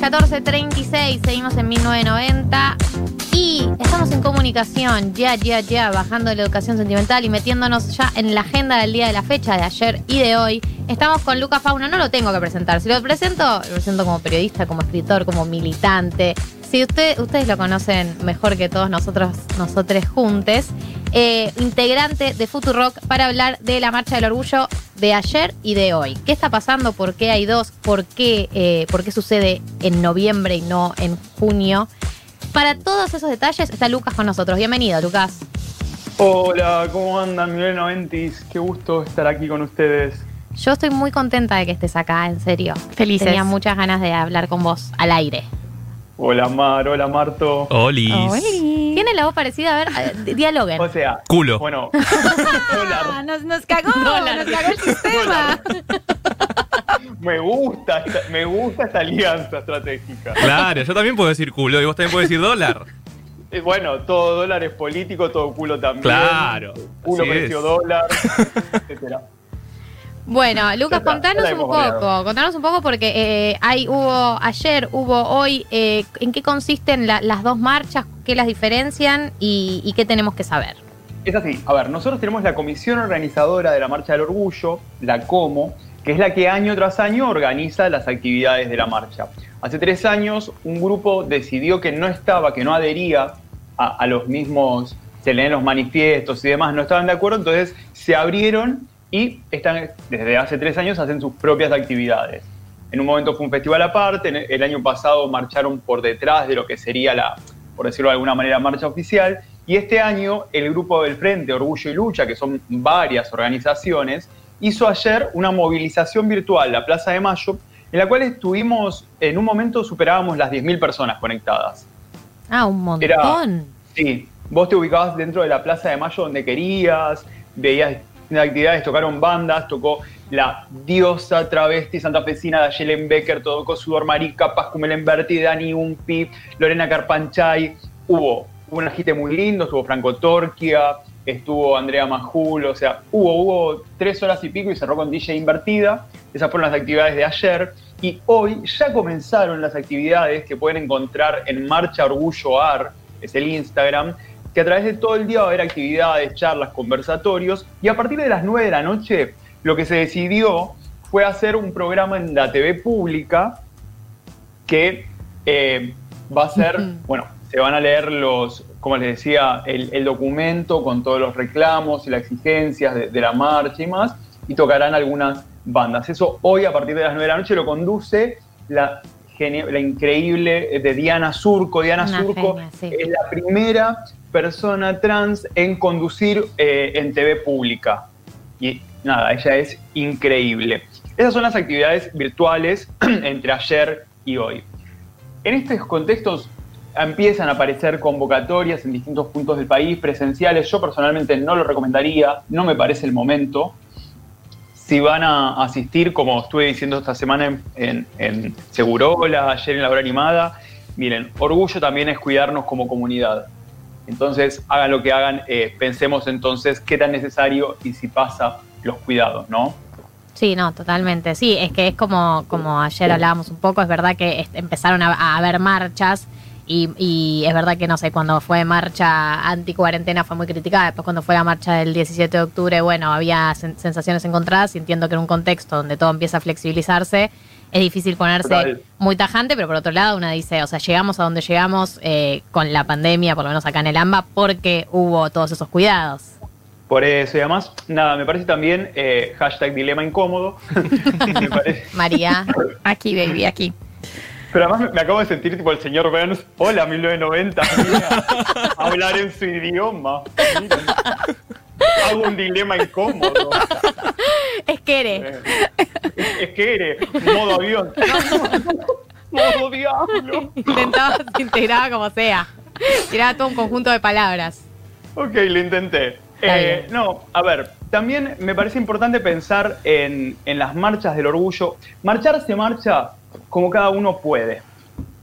14.36, seguimos en 1990 y estamos en comunicación, ya, ya, ya, bajando la educación sentimental y metiéndonos ya en la agenda del día de la fecha, de ayer y de hoy. Estamos con Lucas Fauna, no lo tengo que presentar, si lo presento, lo presento como periodista, como escritor, como militante. Si usted, ustedes lo conocen mejor que todos nosotros, nosotros juntes, eh, integrante de Futurock para hablar de la Marcha del Orgullo de ayer y de hoy. ¿Qué está pasando? ¿Por qué hay dos? ¿Por qué, eh, ¿Por qué sucede en noviembre y no en junio? Para todos esos detalles está Lucas con nosotros. Bienvenido, Lucas. Hola, ¿cómo andan, Miguel Noventis? Qué gusto estar aquí con ustedes. Yo estoy muy contenta de que estés acá, en serio. Felices. Tenía muchas ganas de hablar con vos al aire. Hola, Mar, hola, Marto. Olis. Tiene la voz parecida, a ver, dialoguen. O sea, Culo. bueno, dólar. nos, nos cagó, nos cagó el sistema. Me gusta, esta, me gusta esta alianza estratégica. Claro, yo también puedo decir culo y vos también podés decir dólar. Eh, Bueno, todo dólar es político, todo culo también. Claro, Culo precio es. dólar, etcétera. Bueno, Lucas, contanos un poco, contanos un poco porque eh, hay, hubo ayer, hubo hoy, eh, ¿en qué consisten la- las dos marchas? ¿Qué las diferencian y, y qué tenemos que saber? Es así, a ver, nosotros tenemos la comisión organizadora de la Marcha del Orgullo, la COMO, que es la que año tras año organiza las actividades de la marcha. Hace tres años un grupo decidió que no estaba, que no adhería a, a los mismos, se leen los manifiestos y demás, no estaban de acuerdo, entonces se abrieron y están, desde hace tres años hacen sus propias actividades. En un momento fue un festival aparte, el año pasado marcharon por detrás de lo que sería la, por decirlo de alguna manera, marcha oficial, y este año el grupo del Frente Orgullo y Lucha, que son varias organizaciones, hizo ayer una movilización virtual, la Plaza de Mayo, en la cual estuvimos, en un momento superábamos las 10.000 personas conectadas. Ah, un montón. Era- Sí, vos te ubicabas dentro de la Plaza de Mayo donde querías, veías actividades, tocaron bandas, tocó la diosa travesti santafesina de Yelen Becker, tocó Sudor Marica, Paz Cumelenberti, Dani Umpi, Lorena Carpanchay, hubo un agite muy lindo, estuvo Franco Torquia, estuvo Andrea Majul, o sea, hubo, hubo tres horas y pico y cerró con DJ Invertida, esas fueron las actividades de ayer, y hoy ya comenzaron las actividades que pueden encontrar en Marcha Orgullo AR, es el Instagram, que a través de todo el día va a haber actividades, charlas, conversatorios, y a partir de las 9 de la noche lo que se decidió fue hacer un programa en la TV pública que eh, va a ser, bueno, se van a leer los, como les decía, el, el documento con todos los reclamos y las exigencias de, de la marcha y más, y tocarán algunas bandas. Eso hoy a partir de las 9 de la noche lo conduce la, la increíble eh, de Diana Surco. Diana Una Surco genia, sí. es la primera persona trans en conducir eh, en TV pública. Y nada, ella es increíble. Esas son las actividades virtuales entre ayer y hoy. En estos contextos empiezan a aparecer convocatorias en distintos puntos del país, presenciales. Yo personalmente no lo recomendaría, no me parece el momento. Si van a asistir, como estuve diciendo esta semana en, en, en Segurola, ayer en la hora animada, miren, orgullo también es cuidarnos como comunidad. Entonces, hagan lo que hagan, eh, pensemos entonces qué tan necesario y si pasa los cuidados, ¿no? Sí, no, totalmente. Sí, es que es como, como ayer hablábamos un poco, es verdad que empezaron a haber marchas y, y es verdad que, no sé, cuando fue marcha anti-cuarentena fue muy criticada, después cuando fue la marcha del 17 de octubre, bueno, había sen- sensaciones encontradas y entiendo que en un contexto donde todo empieza a flexibilizarse es difícil ponerse Total. muy tajante, pero por otro lado uno dice, o sea, llegamos a donde llegamos eh, con la pandemia, por lo menos acá en el AMBA, porque hubo todos esos cuidados. Por eso, y además, nada, me parece también eh, hashtag dilema incómodo. María. Aquí, baby, aquí. Pero además me, acabo de sentir tipo el señor Burns, hola 1990, mira, hablar en su idioma. Miren. Hago un dilema incómodo. es que eres. Eh, Es, es que eres, modo avión. modo diablo. Intentaba, integraba como sea. Tiraba todo un conjunto de palabras. Ok, lo intenté. Eh, no, a ver, también me parece importante pensar en, en las marchas del orgullo. Marchar se marcha como cada uno puede.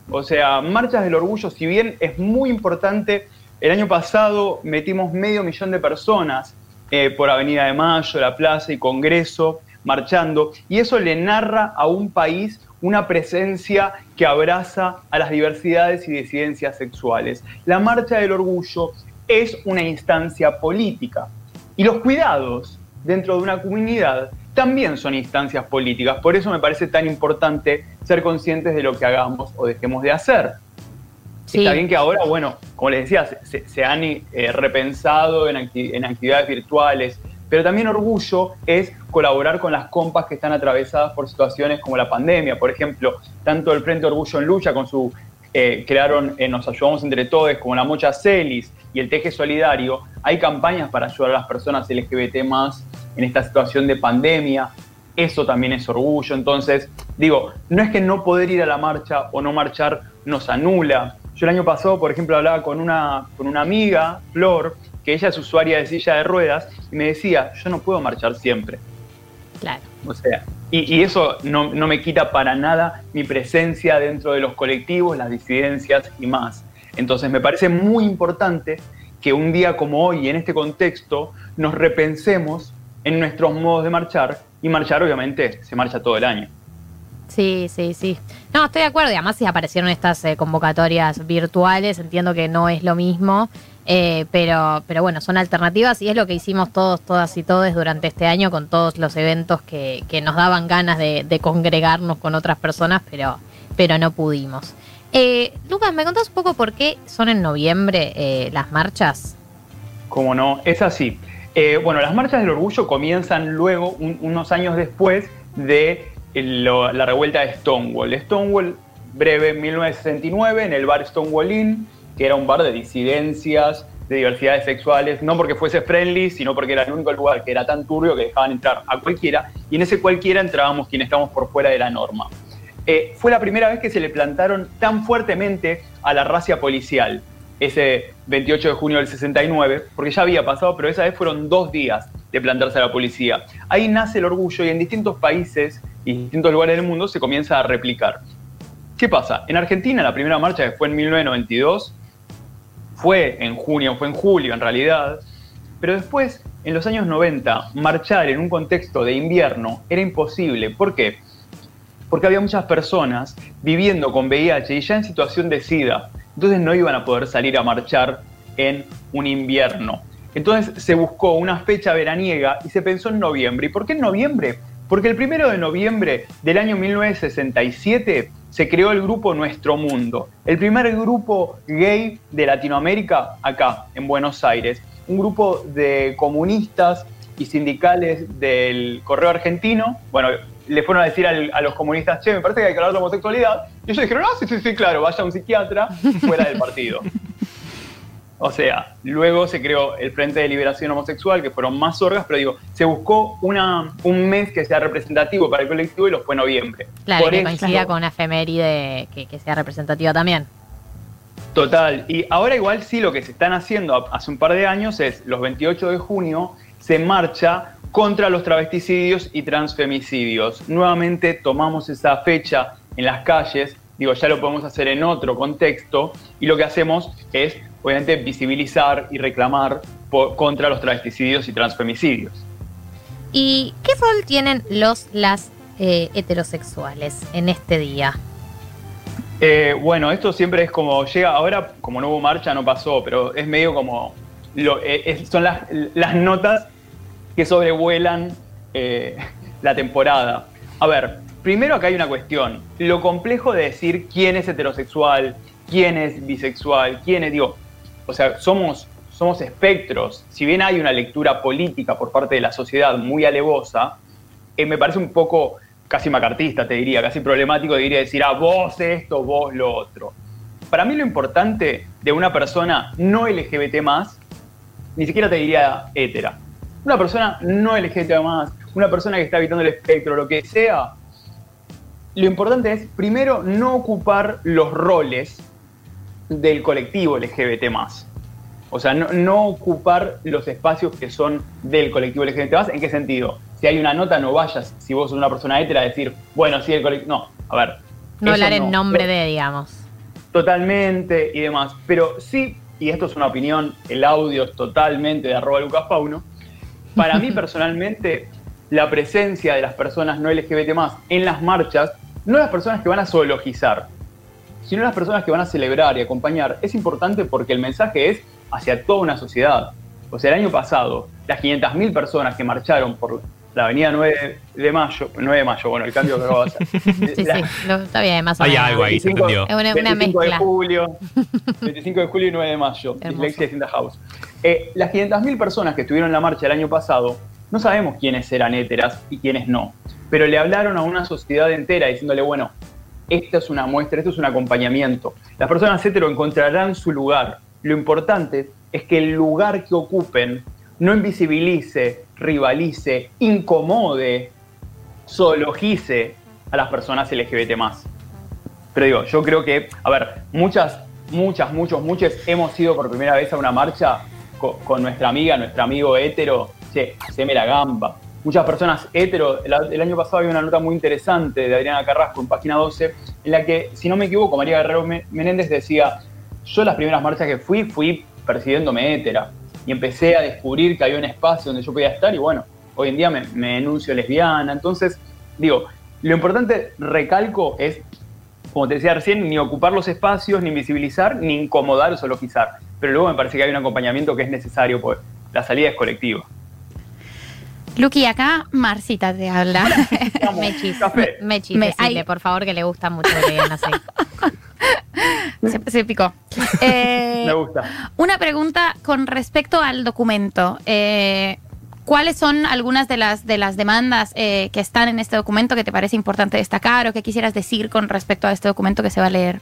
O sea, marchas del orgullo, si bien es muy importante, el año pasado metimos medio millón de personas eh, por Avenida de Mayo, La Plaza y Congreso marchando, y eso le narra a un país una presencia que abraza a las diversidades y disidencias sexuales. La Marcha del Orgullo es una instancia política y los cuidados dentro de una comunidad también son instancias políticas. Por eso me parece tan importante ser conscientes de lo que hagamos o dejemos de hacer. Está bien que ahora, bueno, como les decía, se, han eh, repensado en, en actividades virtuales, pero también orgullo es colaborar con las compas que están atravesadas por situaciones como la pandemia. Por ejemplo, tanto el Frente Orgullo en Lucha con su eh, crearon eh, Nos Ayudamos Entre Todos, como la Mocha Celis y el Teje Solidario, hay campañas para ayudar a las personas LGBT más en esta situación de pandemia. Eso también es orgullo. Entonces, digo, no es que no poder ir a la marcha o no marchar nos anula. Yo el año pasado, por ejemplo, hablaba con una, con una amiga, Flor, que ella es usuaria de silla de ruedas, y me decía, yo no puedo marchar siempre. Claro. O sea, y, eso no, me quita para nada mi presencia dentro de los colectivos, las disidencias y más. Entonces me parece muy importante que un día como hoy, en este contexto, nos repensemos en nuestros modos de marchar y marchar obviamente se marcha todo el año. Sí, sí, sí. No, estoy de acuerdo. Y además si aparecieron estas eh, convocatorias virtuales, entiendo que no es lo mismo. Eh, pero, pero bueno, son alternativas y es lo que hicimos todos, todas y todos durante este año con todos los eventos que, nos daban ganas de, congregarnos con otras personas, pero, pero no pudimos. Eh, Lucas, ¿me contás un poco por qué son en noviembre eh, las marchas? Como no, es así. bueno, las marchas del orgullo comienzan luego, unos años después de la revuelta de Stonewall. Stonewall, breve, 1969, en el bar Stonewall Inn que era un bar de disidencias, de diversidades sexuales, no porque fuese friendly, sino porque era el único lugar que era tan turbio que dejaban entrar a cualquiera, y en ese cualquiera entrábamos quienes estábamos por fuera de la norma. Eh, fue la primera vez que se le plantaron tan fuertemente a la racia policial, ese 28 de junio del 69, porque ya había pasado, pero esa vez fueron dos días de plantarse a la policía. Ahí nace el orgullo y en distintos países y distintos lugares del mundo se comienza a replicar. ¿Qué pasa? En Argentina la primera marcha que fue en 1992 fue en junio, fue en julio en realidad, pero después, en los años 90, marchar en un contexto de invierno era imposible. ¿Por qué? Porque había muchas personas viviendo con VIH y ya en situación de SIDA, entonces no iban a poder salir a marchar en un invierno. Entonces se buscó una fecha veraniega y se pensó en noviembre. ¿Y por qué en noviembre? Porque el primero de noviembre del año 1967 se creó el grupo Nuestro Mundo, el primer grupo gay de Latinoamérica acá, en Buenos Aires. Un grupo de comunistas y sindicales del Correo Argentino. Bueno, le fueron a decir a los comunistas, che, me parece que hay que hablar de homosexualidad. Y ellos dijeron, ah, sí, sí, sí, claro, vaya un psiquiatra fuera del partido. O sea, luego se creó el Frente de Liberación Homosexual, que fueron más orgas, pero digo, se buscó una, un mes que sea representativo para el colectivo y lo fue noviembre. Claro, que coincida con una efeméride que, que sea representativa también. Total, y ahora igual sí lo que se están haciendo hace un par de años es, los 28 de junio se marcha contra los travesticidios y transfemicidios. Nuevamente tomamos esa fecha en las calles, digo, ya lo podemos hacer en otro contexto, y lo que hacemos es obviamente visibilizar y reclamar contra los travesticidios y transfemicidios. ¿Y qué rol tienen los las eh, heterosexuales en este día? Eh, bueno, esto siempre es como llega, ahora como no hubo marcha no pasó, pero es medio como, eh, son las, las, notas que sobrevuelan la temporada. A ver, primero acá hay una cuestión, lo complejo de decir quién es heterosexual, quién es bisexual, quién es, digo, o sea, somos, somos espectros. Si bien hay una lectura política por parte de la sociedad muy alevosa, eh, me parece un poco casi macartista, te diría, casi problemático, diría decir, ah, vos esto, vos lo otro. Para mí lo importante de una persona no LGBT más, ni siquiera te diría hetera. Una persona no LGBT más, una persona que está habitando el espectro, lo que sea, lo importante es, primero, no ocupar los roles del colectivo LGBT O sea, no, ocupar los espacios que son del colectivo LGBT ¿En qué sentido? Si hay una nota, no vayas, si vos sos una persona hétera, a decir, bueno, sí, el colectivo... No, a ver. No hablar en nombre de, digamos. Totalmente y demás. Pero sí, y esto es una opinión, el audio es totalmente de arroba Lucas Pauno. Para mí personalmente, la presencia de las personas no LGBT en las marchas no las personas que van a zoologizar, sino las personas que van a celebrar y acompañar, es importante porque el mensaje es hacia toda una sociedad. O sea, el año pasado, las 500.000 personas que marcharon por la avenida 9 de mayo, 9 de mayo, bueno, el cambio que acabo de hacer. Sí, sí, lo- está bien, más o Hay algo ahí, se 25 entendió. Es una, una 25 de julio, 25 de julio y 9 de mayo. Dislexia the House. Eh, las 500.000 personas que estuvieron en la marcha el año pasado, no sabemos quiénes eran héteras y quiénes no, pero le hablaron a una sociedad entera diciéndole, bueno, esta es una muestra, esto es un acompañamiento. Las personas hetero encontrarán su lugar. Lo importante es que el lugar que ocupen no invisibilice, rivalice, incomode, zoologice a las personas LGBT Pero digo, yo creo que, a ver, muchas, muchas, muchos, muchos hemos ido por primera vez a una marcha co- con, nuestra amiga, nuestro amigo hetero, che, haceme la gamba. Muchas personas hetero, el, año pasado había una nota muy interesante de Adriana Carrasco en página 12, en la que, si no me equivoco, María Guerrero Me- Menéndez decía, yo las primeras marchas que fui, fui percibiéndome hétera. Y empecé a descubrir que había un espacio donde yo podía estar y bueno, hoy en día me, me denuncio lesbiana. Entonces, digo, lo importante, recalco, es, como te decía recién, ni ocupar los espacios, ni invisibilizar, ni incomodar o zoologizar. Pero luego me parece que hay un acompañamiento que es necesario, pues la salida es colectiva. Luqui, acá Marcita te habla. Mechis, Café. Mechis, Me- decile, ay. por favor, que le gusta mucho que digan así. se, se picó. Eh, Me gusta. Una pregunta con respecto al documento. Eh, ¿Cuáles son algunas de las, de las demandas eh, que están en este documento que te parece importante destacar o que quisieras decir con respecto a este documento que se va a leer?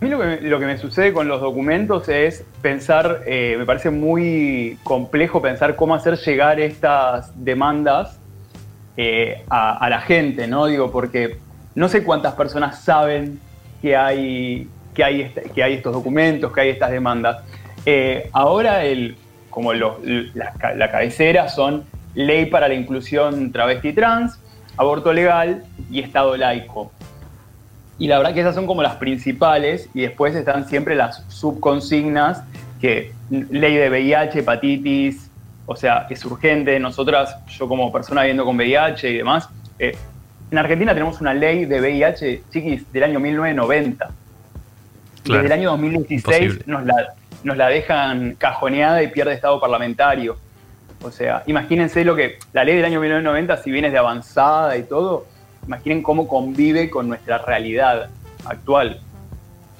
A mí lo que, me- lo que me sucede con los documentos es pensar, eh, me parece muy complejo pensar cómo hacer llegar estas demandas eh, a, la gente, ¿no? Digo, porque no sé cuántas personas saben que hay, que hay, este- que hay estos documentos, que hay estas demandas. Eh, ahora, el, como la, la cabecera son ley para la inclusión travesti trans, aborto legal y Estado laico. Y la verdad que esas son como las principales y después están siempre las subconsignas que ley de VIH, hepatitis, o sea, es urgente. Nosotras, yo como persona viviendo con VIH y demás, eh, en Argentina tenemos una ley de VIH, chiquis, del año 1990. Claro. Desde el año 2016 Imposible. nos la, nos la dejan cajoneada y pierde estado parlamentario. O sea, imagínense lo que la ley del año 1990, si bien es de avanzada y todo, imaginen cómo convive con nuestra realidad actual.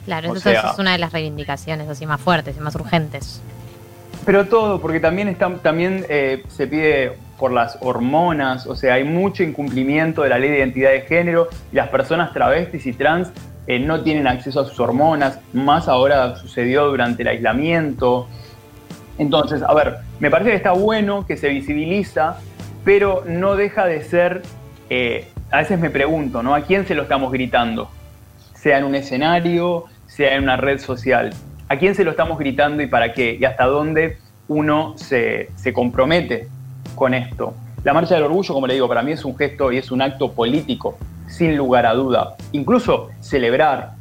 Claro, eso sea- es una de las reivindicaciones así más fuertes y más urgentes. Pero todo, porque también, está, también eh, se pide por las hormonas, o sea, hay mucho incumplimiento de la ley de identidad de género y las personas travestis y trans eh, no tienen acceso a sus hormonas, más ahora sucedió durante el aislamiento. Entonces, a ver, me parece que está bueno que se visibiliza, pero no deja de ser, eh, a veces me pregunto, ¿no? ¿A quién se lo estamos gritando? Sea en un escenario, sea en una red social. ¿A quién se lo estamos gritando y para qué? ¿Y hasta dónde uno se, se compromete con esto? La Marcha del Orgullo, como le digo, para mí es un gesto y es un acto político, sin lugar a duda. Incluso celebrar,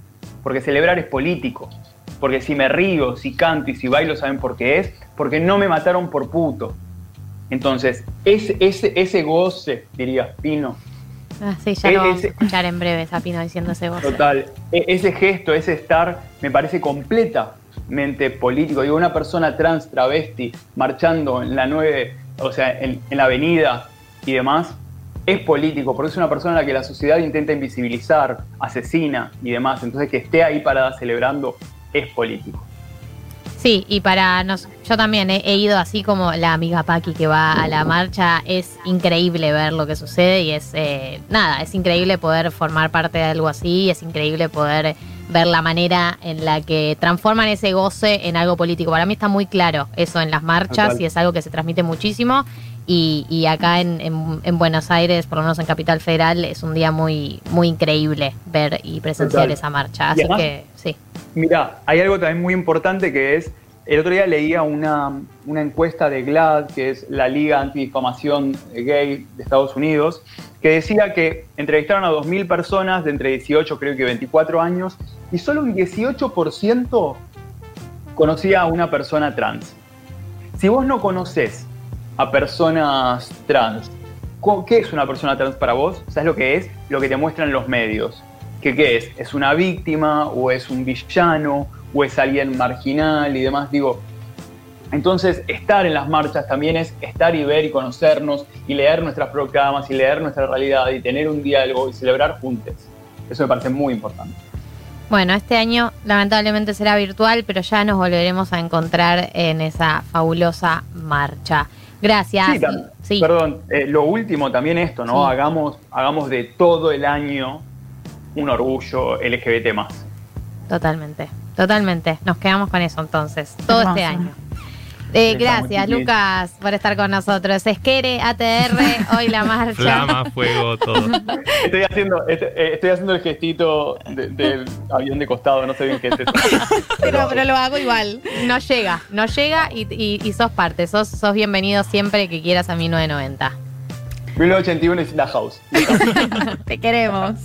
porque celebrar es político. Porque si me río, si canto y si bailo, ¿saben por qué es? Porque no me mataron por puto. Entonces, ese, ese, ese goce, diría Pino, Ah, sí, ya Eh, lo vamos a escuchar en breve, Sapino diciendo ese voz. Total. E- ese gesto, ese estar, me parece completamente político. Digo, una persona trans, travesti, marchando en la 9, o sea, en, en la avenida y demás, es político, porque es una persona a la que la sociedad intenta invisibilizar, asesina y demás. Entonces, que esté ahí parada celebrando es político. Sí, y para nos, yo también he, he ido así como la amiga Paqui que va a la marcha, es increíble ver lo que sucede y es eh, nada, es increíble poder formar parte de algo así, es increíble poder ver la manera en la que transforman ese goce en algo político. Para mí está muy claro eso en las marchas y es algo que se transmite muchísimo. Y, y acá en, en- en Buenos Aires, por lo menos en Capital Federal, es un día muy, muy increíble ver y presenciar esa marcha. Así además- que sí. Mira, hay algo también muy importante que es, el otro día leía una, una encuesta de GLAD, que es la Liga Antidifamación Gay de Estados Unidos, que decía que entrevistaron a 2.000 personas de entre 18, creo que 24 años, y solo un 18% conocía a una persona trans. Si vos no conoces a personas trans, ¿qué es una persona trans para vos? ¿Sabes lo que es? Lo que te muestran los medios. ¿Qué, ¿Qué es? ¿Es una víctima o es un villano o es alguien marginal y demás? Digo, entonces, estar en las marchas también es estar y ver y conocernos y leer nuestras proclamas y leer nuestra realidad y tener un diálogo y celebrar juntos. Eso me parece muy importante. Bueno, este año lamentablemente será virtual, pero ya nos volveremos a encontrar en esa fabulosa marcha. Gracias. Sí. Perdón, eh, lo último también esto, ¿no? Sí. Hagamos, hagamos de todo el año un orgullo LGBT más. Totalmente, totalmente. Nos quedamos con eso entonces, todo Hermoso. este año. Eh, gracias. Lucas, por estar con nosotros. Esquere, ATR, hoy la marcha. Flama, fuego, todo. Estoy haciendo, este- eh, estoy haciendo el gestito de- del avión de costado, no sé bien qué es eso. Pero, pero lo hago igual. No llega, no llega y, y- y sos parte. Sos, sos bienvenido siempre que quieras a 1990. 1981 es la house. Te queremos.